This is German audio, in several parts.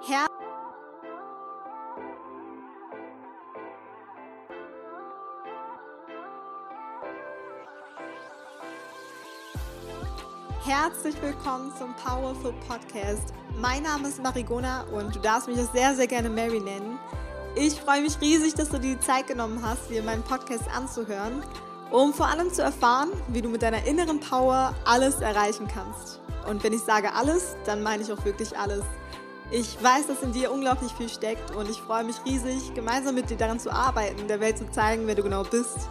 Her Herzlich willkommen zum Powerful Podcast. Mein Name ist Marigona und du darfst mich auch sehr, sehr gerne Mary nennen. Ich freue mich riesig, dass du dir die Zeit genommen hast, dir meinen Podcast anzuhören, um vor allem zu erfahren, wie du mit deiner inneren Power alles erreichen kannst. Und wenn ich sage alles, dann meine ich auch wirklich alles. Ich weiß, dass in dir unglaublich viel steckt und ich freue mich riesig, gemeinsam mit dir daran zu arbeiten, der Welt zu zeigen, wer du genau bist.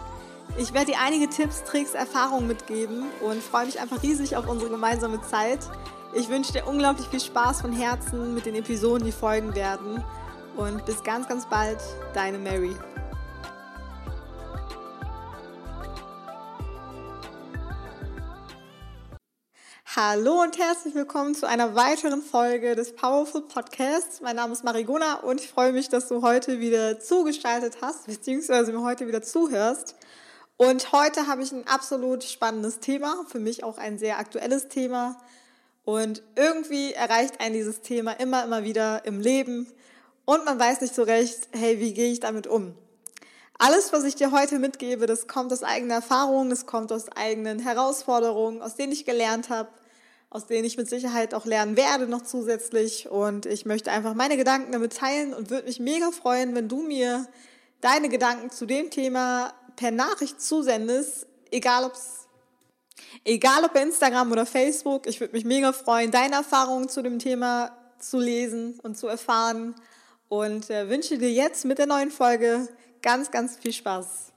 Ich werde dir einige Tipps, Tricks, Erfahrungen mitgeben und freue mich einfach riesig auf unsere gemeinsame Zeit. Ich wünsche dir unglaublich viel Spaß von Herzen mit den Episoden, die folgen werden. Und bis ganz, ganz bald, deine Mary. Hallo und herzlich willkommen zu einer weiteren Folge des Powerful Podcasts. Mein Name ist Marigona und ich freue mich, dass du heute wieder zugestaltet hast, beziehungsweise mir heute wieder zuhörst. Und heute habe ich ein absolut spannendes Thema, für mich auch ein sehr aktuelles Thema. Und irgendwie erreicht einen dieses Thema immer, immer wieder im Leben. Und man weiß nicht so recht, hey, wie gehe ich damit um? Alles, was ich dir heute mitgebe, das kommt aus eigener Erfahrung, das kommt aus eigenen Herausforderungen, aus denen ich gelernt habe, aus denen ich mit Sicherheit auch lernen werde noch zusätzlich. Und ich möchte einfach meine Gedanken damit teilen und würde mich mega freuen, wenn du mir deine Gedanken zu dem Thema per Nachricht zusendest, egal ob's egal ob bei Instagram oder Facebook. Ich würde mich mega freuen, deine Erfahrungen zu dem Thema zu lesen und zu erfahren und äh, wünsche dir jetzt mit der neuen Folge ganz, ganz viel Spaß.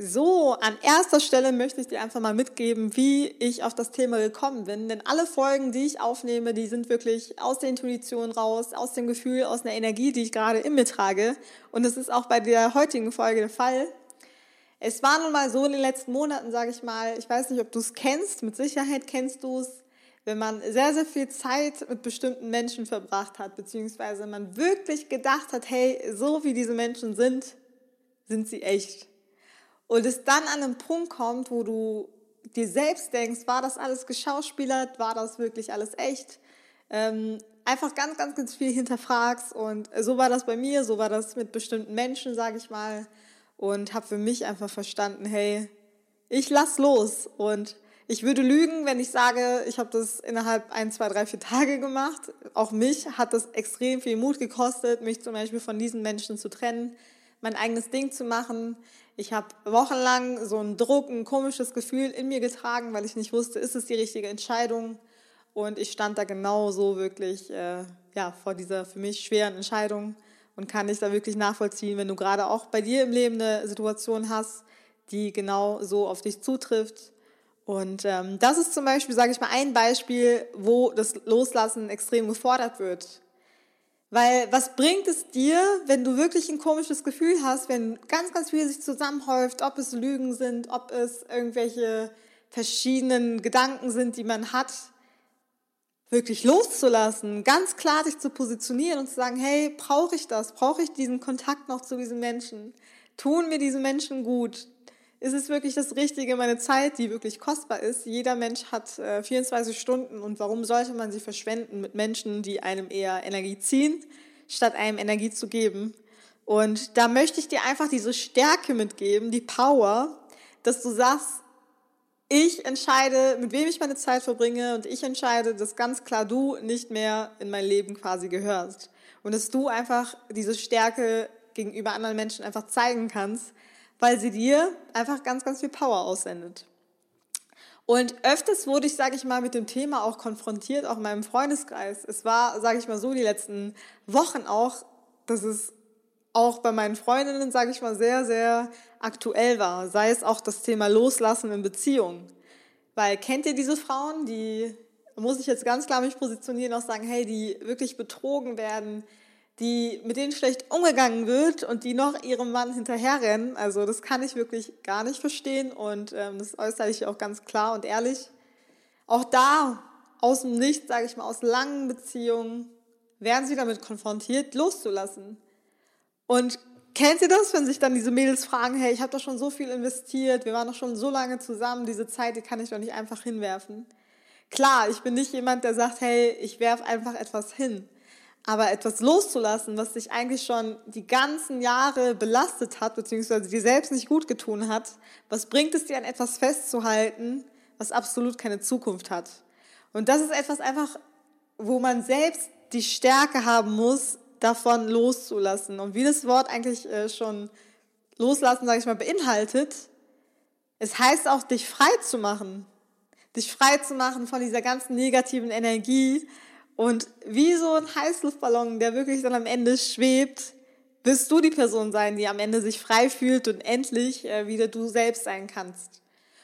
So, an erster Stelle möchte ich dir einfach mal mitgeben, wie ich auf das Thema gekommen bin. Denn alle Folgen, die ich aufnehme, die sind wirklich aus der Intuition raus, aus dem Gefühl, aus einer Energie, die ich gerade in mir trage. Und das ist auch bei der heutigen Folge der Fall. Es war nun mal so in den letzten Monaten, sage ich mal, ich weiß nicht, ob du es kennst, mit Sicherheit kennst du es, wenn man sehr, sehr viel Zeit mit bestimmten Menschen verbracht hat, beziehungsweise man wirklich gedacht hat, hey, so wie diese Menschen sind, sind sie echt. Und es dann an einen Punkt kommt, wo du dir selbst denkst, war das alles geschauspielert, war das wirklich alles echt? Ähm, einfach ganz, ganz, ganz viel hinterfragst. Und so war das bei mir, so war das mit bestimmten Menschen, sage ich mal. Und habe für mich einfach verstanden, hey, ich lass los. Und ich würde lügen, wenn ich sage, ich habe das innerhalb ein, zwei, drei, vier Tage gemacht. Auch mich hat das extrem viel Mut gekostet, mich zum Beispiel von diesen Menschen zu trennen, mein eigenes Ding zu machen. Ich habe wochenlang so einen Druck, ein komisches Gefühl in mir getragen, weil ich nicht wusste, ist es die richtige Entscheidung. Und ich stand da genauso wirklich äh, ja, vor dieser für mich schweren Entscheidung und kann dich da wirklich nachvollziehen, wenn du gerade auch bei dir im Leben eine Situation hast, die genau so auf dich zutrifft. Und ähm, das ist zum Beispiel, sage ich mal, ein Beispiel, wo das Loslassen extrem gefordert wird. Weil was bringt es dir, wenn du wirklich ein komisches Gefühl hast, wenn ganz, ganz viel sich zusammenhäuft, ob es Lügen sind, ob es irgendwelche verschiedenen Gedanken sind, die man hat, wirklich loszulassen, ganz klar dich zu positionieren und zu sagen, hey, brauche ich das? Brauche ich diesen Kontakt noch zu diesen Menschen? Tun mir diese Menschen gut? Ist es wirklich das Richtige, meine Zeit, die wirklich kostbar ist. Jeder Mensch hat äh, 24 Stunden und warum sollte man sie verschwenden mit Menschen, die einem eher Energie ziehen, statt einem Energie zu geben? Und da möchte ich dir einfach diese Stärke mitgeben, die Power, dass du sagst, ich entscheide, mit wem ich meine Zeit verbringe und ich entscheide, dass ganz klar du nicht mehr in mein Leben quasi gehörst. Und dass du einfach diese Stärke gegenüber anderen Menschen einfach zeigen kannst, weil sie dir einfach ganz, ganz viel Power aussendet. Und öfters wurde ich, sage ich mal, mit dem Thema auch konfrontiert, auch in meinem Freundeskreis. Es war, sage ich mal so, die letzten Wochen auch, dass es auch bei meinen Freundinnen, sage ich mal, sehr, sehr aktuell war. Sei es auch das Thema Loslassen in Beziehungen. Weil kennt ihr diese Frauen, die, muss ich jetzt ganz klar mich positionieren, auch sagen, hey, die wirklich betrogen werden, die, mit denen schlecht umgegangen wird und die noch ihrem Mann hinterherrennen. Also das kann ich wirklich gar nicht verstehen und ähm, das äußere ich auch ganz klar und ehrlich. Auch da, aus dem Nichts, sage ich mal, aus langen Beziehungen, werden sie damit konfrontiert, loszulassen. Und kennt ihr das, wenn sich dann diese Mädels fragen, hey, ich habe doch schon so viel investiert, wir waren doch schon so lange zusammen, diese Zeit, die kann ich doch nicht einfach hinwerfen. Klar, ich bin nicht jemand, der sagt, hey, ich werf einfach etwas hin. Aber etwas loszulassen, was dich eigentlich schon die ganzen Jahre belastet hat, beziehungsweise dir selbst nicht gut getun hat, was bringt es dir an etwas festzuhalten, was absolut keine Zukunft hat? Und das ist etwas einfach, wo man selbst die Stärke haben muss, davon loszulassen. Und wie das Wort eigentlich äh, schon loslassen, sage ich mal, beinhaltet, es heißt auch, dich frei zu machen. Dich frei zu machen von dieser ganzen negativen Energie, und wie so ein Heißluftballon, der wirklich dann am Ende schwebt, wirst du die Person sein, die am Ende sich frei fühlt und endlich äh, wieder du selbst sein kannst.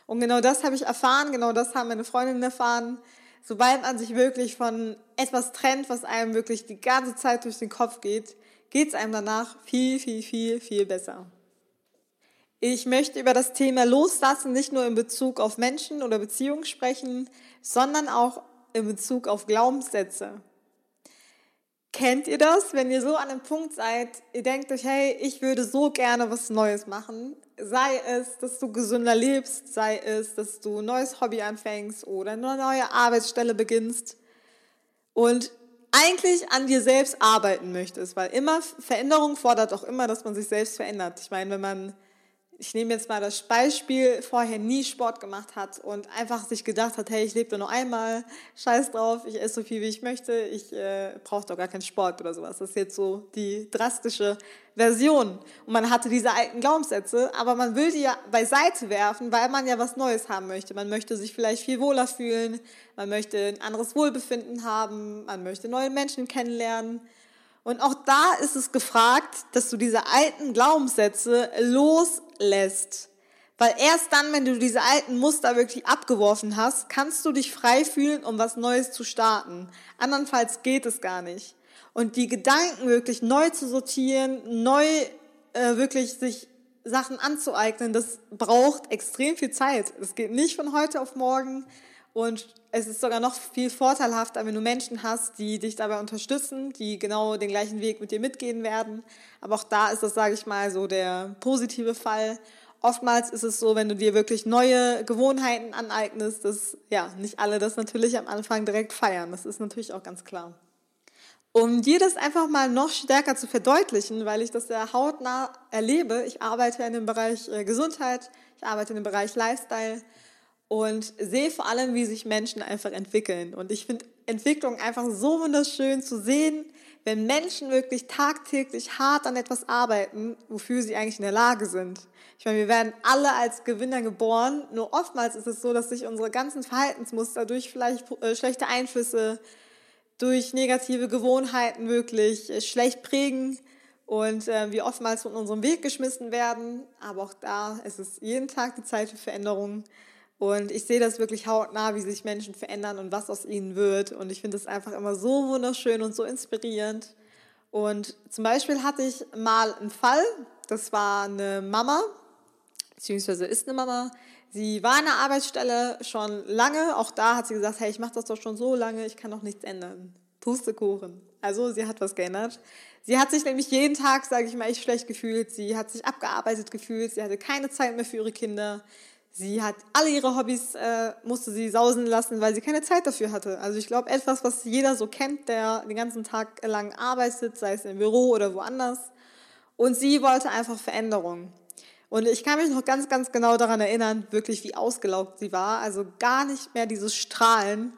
Und genau das habe ich erfahren, genau das haben meine Freundinnen erfahren. Sobald man sich wirklich von etwas trennt, was einem wirklich die ganze Zeit durch den Kopf geht, geht es einem danach viel, viel, viel, viel besser. Ich möchte über das Thema Loslassen nicht nur in Bezug auf Menschen oder Beziehungen sprechen, sondern auch in Bezug auf Glaubenssätze. Kennt ihr das, wenn ihr so an einem Punkt seid, ihr denkt euch, hey, ich würde so gerne was Neues machen, sei es, dass du gesünder lebst, sei es, dass du ein neues Hobby anfängst oder eine neue Arbeitsstelle beginnst und eigentlich an dir selbst arbeiten möchtest, weil immer Veränderung fordert auch immer, dass man sich selbst verändert. Ich meine, wenn man ich nehme jetzt mal das Beispiel, vorher nie Sport gemacht hat und einfach sich gedacht hat, hey, ich lebe nur einmal, scheiß drauf, ich esse so viel, wie ich möchte, ich äh, brauche doch gar keinen Sport oder sowas. Das ist jetzt so die drastische Version. Und man hatte diese alten Glaubenssätze, aber man will die ja beiseite werfen, weil man ja was Neues haben möchte. Man möchte sich vielleicht viel wohler fühlen, man möchte ein anderes Wohlbefinden haben, man möchte neue Menschen kennenlernen. Und auch da ist es gefragt, dass du diese alten Glaubenssätze loslässt. Weil erst dann, wenn du diese alten Muster wirklich abgeworfen hast, kannst du dich frei fühlen, um was Neues zu starten. Andernfalls geht es gar nicht. Und die Gedanken wirklich neu zu sortieren, neu äh, wirklich sich Sachen anzueignen, das braucht extrem viel Zeit. Es geht nicht von heute auf morgen. Und es ist sogar noch viel vorteilhafter, wenn du Menschen hast, die dich dabei unterstützen, die genau den gleichen Weg mit dir mitgehen werden. Aber auch da ist das, sage ich mal, so der positive Fall. Oftmals ist es so, wenn du dir wirklich neue Gewohnheiten aneignest, dass ja nicht alle das natürlich am Anfang direkt feiern. Das ist natürlich auch ganz klar. Um dir das einfach mal noch stärker zu verdeutlichen, weil ich das sehr hautnah erlebe, ich arbeite in dem Bereich äh, Gesundheit, ich arbeite in dem Bereich Lifestyle und sehe vor allem, wie sich Menschen einfach entwickeln. Und ich finde Entwicklung einfach so wunderschön zu sehen, wenn Menschen wirklich tagtäglich hart an etwas arbeiten, wofür sie eigentlich in der Lage sind. Ich meine, wir werden alle als Gewinner geboren, nur oftmals ist es so, dass sich unsere ganzen Verhaltensmuster durch vielleicht äh, schlechte Einflüsse, durch negative Gewohnheiten wirklich äh, schlecht prägen und äh, wir oftmals von unserem Weg geschmissen werden. Aber auch da ist es jeden Tag die Zeit für Veränderungen. Und ich sehe das wirklich hautnah, wie sich Menschen verändern und was aus ihnen wird. Und ich finde es einfach immer so wunderschön und so inspirierend. Und zum Beispiel hatte ich mal einen Fall, das war eine Mama, beziehungsweise ist eine Mama. Sie war an der Arbeitsstelle schon lange. Auch da hat sie gesagt, hey, ich mache das doch schon so lange, ich kann doch nichts ändern. Pustekuchen. Also sie hat was geändert. Sie hat sich nämlich jeden Tag, sage ich mal, echt schlecht gefühlt. Sie hat sich abgearbeitet gefühlt. Sie hatte keine Zeit mehr für ihre Kinder. Sie hat alle ihre Hobbys, äh, musste sie sausen lassen, weil sie keine Zeit dafür hatte. Also ich glaube, etwas, was jeder so kennt, der den ganzen Tag lang arbeitet, sei es im Büro oder woanders. Und sie wollte einfach Veränderung. Und ich kann mich noch ganz, ganz genau daran erinnern, wirklich wie ausgelaugt sie war. Also gar nicht mehr dieses Strahlen.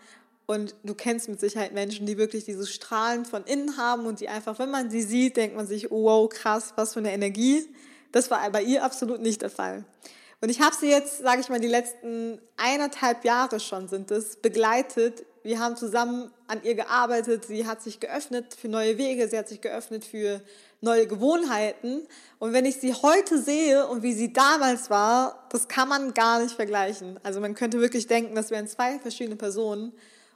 Und du kennst mit Sicherheit Menschen, die wirklich dieses Strahlen von innen haben und die einfach, wenn man sie sieht, denkt man sich, oh, wow, krass, was für eine Energie. Das war bei ihr absolut nicht der Fall. Und ich habe sie jetzt, sage ich mal, die letzten eineinhalb Jahre schon sind es, begleitet. Wir haben zusammen an ihr gearbeitet. Sie hat sich geöffnet für neue Wege. Sie hat sich geöffnet für neue Gewohnheiten. Und wenn ich sie heute sehe und wie sie damals war, das kann man gar nicht vergleichen. Also man könnte wirklich denken, das wären zwei verschiedene Personen.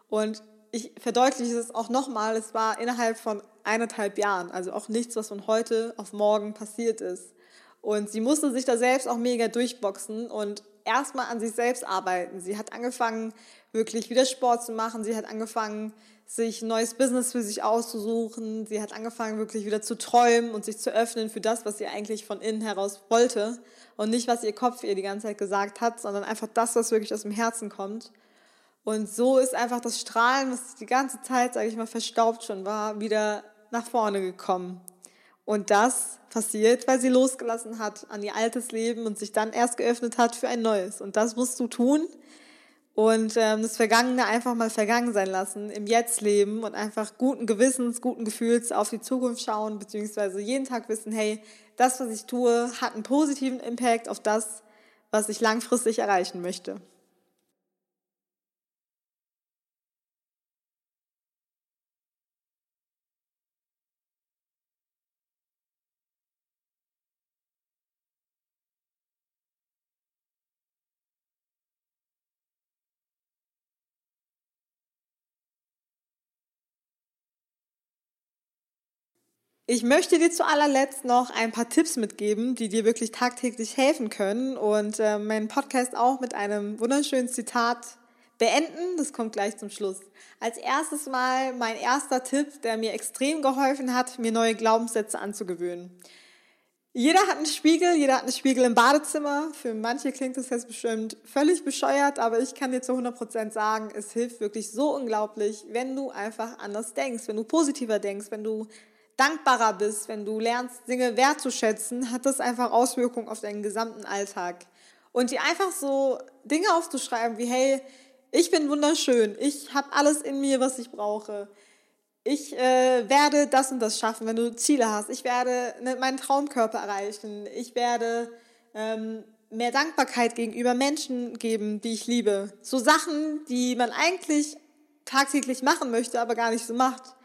Und ich verdeutliche es auch nochmal, es war innerhalb von eineinhalb Jahren. Also auch nichts, was von heute auf morgen passiert ist. Und sie musste sich da selbst auch mega durchboxen und erstmal an sich selbst arbeiten. Sie hat angefangen, wirklich wieder Sport zu machen. Sie hat angefangen, sich ein neues Business für sich auszusuchen. Sie hat angefangen, wirklich wieder zu träumen und sich zu öffnen für das, was sie eigentlich von innen heraus wollte. Und nicht, was ihr Kopf ihr die ganze Zeit gesagt hat, sondern einfach das, was wirklich aus dem Herzen kommt. Und so ist einfach das Strahlen, was die ganze Zeit, sage ich mal, verstaubt schon war, wieder nach vorne gekommen. Und das passiert, weil sie losgelassen hat an ihr altes Leben und sich dann erst geöffnet hat für ein neues. Und das musst du tun und ähm, das Vergangene einfach mal vergangen sein lassen, im Jetzt leben und einfach guten Gewissens, guten Gefühls auf die Zukunft schauen, beziehungsweise jeden Tag wissen, hey, das, was ich tue, hat einen positiven Impact auf das, was ich langfristig erreichen möchte. Ich möchte dir zu allerletzt noch ein paar Tipps mitgeben, die dir wirklich tagtäglich helfen können und äh, meinen Podcast auch mit einem wunderschönen Zitat beenden. Das kommt gleich zum Schluss. Als erstes mal mein erster Tipp, der mir extrem geholfen hat, mir neue Glaubenssätze anzugewöhnen. Jeder hat einen Spiegel, jeder hat einen Spiegel im Badezimmer. Für manche klingt das jetzt bestimmt völlig bescheuert, aber ich kann dir zu 100% sagen, es hilft wirklich so unglaublich, wenn du einfach anders denkst, wenn du positiver denkst, wenn du dankbarer bist, wenn du lernst, Dinge wertzuschätzen, hat das einfach Auswirkungen auf deinen gesamten Alltag. Und dir einfach so Dinge aufzuschreiben wie, hey, ich bin wunderschön, ich habe alles in mir, was ich brauche. Ich äh, werde das und das schaffen, wenn du Ziele hast. Ich werde ne, meinen Traumkörper erreichen. Ich werde ähm, mehr Dankbarkeit gegenüber Menschen geben, die ich liebe. So Sachen, die man eigentlich tagtäglich machen möchte, aber gar nicht so macht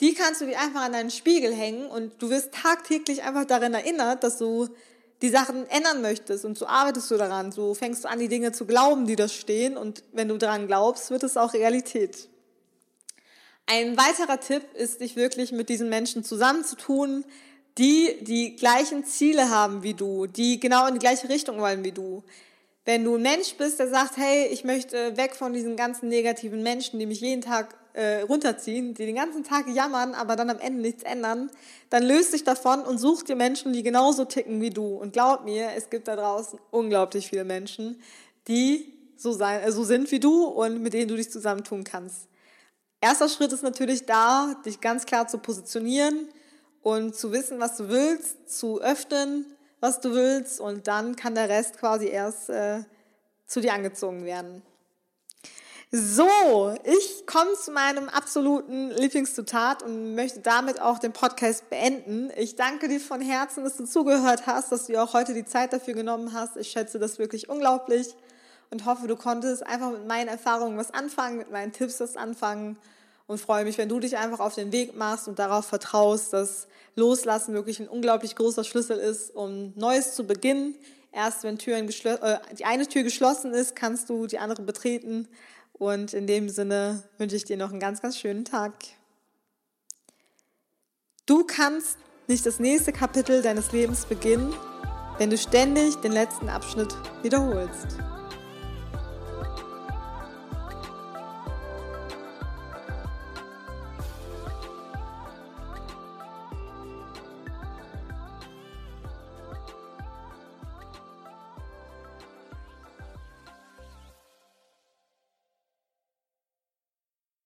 die kannst du dir einfach an deinen Spiegel hängen und du wirst tagtäglich einfach daran erinnert, dass du die Sachen ändern möchtest und so arbeitest du daran. So fängst du an, die Dinge zu glauben, die da stehen und wenn du daran glaubst, wird es auch Realität. Ein weiterer Tipp ist, dich wirklich mit diesen Menschen zusammenzutun, die die gleichen Ziele haben wie du, die genau in die gleiche Richtung wollen wie du. Wenn du ein Mensch bist, der sagt, hey, ich möchte weg von diesen ganzen negativen Menschen, die mich jeden Tag äh, runterziehen, die den ganzen Tag jammern, aber dann am Ende nichts ändern, dann löst dich davon und such dir Menschen, die genauso ticken wie du. Und glaub mir, es gibt da draußen unglaublich viele Menschen, die so, sein, äh, so sind wie du und mit denen du dich zusammentun kannst. Erster Schritt ist natürlich da, dich ganz klar zu positionieren und zu wissen, was du willst, zu öffnen, was du willst und dann kann der Rest quasi erst äh, zu dir angezogen werden. So, ich komme zu meinem absoluten Lieblingszitat und möchte damit auch den Podcast beenden. Ich danke dir von Herzen, dass du zugehört hast, dass du auch heute die Zeit dafür genommen hast. Ich schätze das wirklich unglaublich und hoffe, du konntest einfach mit meinen Erfahrungen was anfangen, mit meinen Tipps was anfangen und freue mich, wenn du dich einfach auf den Weg machst und darauf vertraust, dass Loslassen wirklich ein unglaublich großer Schlüssel ist, um Neues zu beginnen. Erst wenn Türen äh, die eine Tür geschlossen ist, kannst du die andere betreten. Und in dem Sinne wünsche ich dir noch einen ganz, ganz schönen Tag. Du kannst nicht das nächste Kapitel deines Lebens beginnen, wenn du ständig den letzten Abschnitt wiederholst.